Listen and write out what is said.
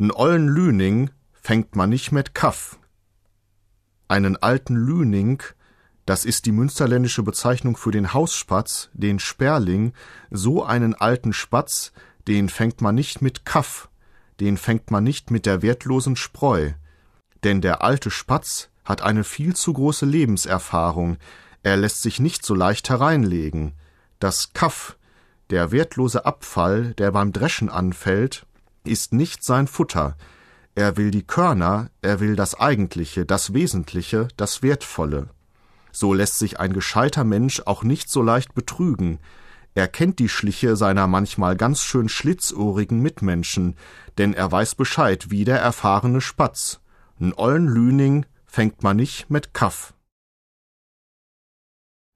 N ollen Lüning fängt man nicht mit Kaff. Einen alten Lüning, das ist die münsterländische Bezeichnung für den Hausspatz, den Sperling, so einen alten Spatz, den fängt man nicht mit Kaff, den fängt man nicht mit der wertlosen Spreu. Denn der alte Spatz hat eine viel zu große Lebenserfahrung, er lässt sich nicht so leicht hereinlegen. Das Kaff, der wertlose Abfall, der beim Dreschen anfällt, ist nicht sein Futter. Er will die Körner, er will das Eigentliche, das Wesentliche, das Wertvolle. So lässt sich ein gescheiter Mensch auch nicht so leicht betrügen. Er kennt die Schliche seiner manchmal ganz schön schlitzohrigen Mitmenschen, denn er weiß Bescheid wie der erfahrene Spatz. N ollen Lüning fängt man nicht mit Kaff.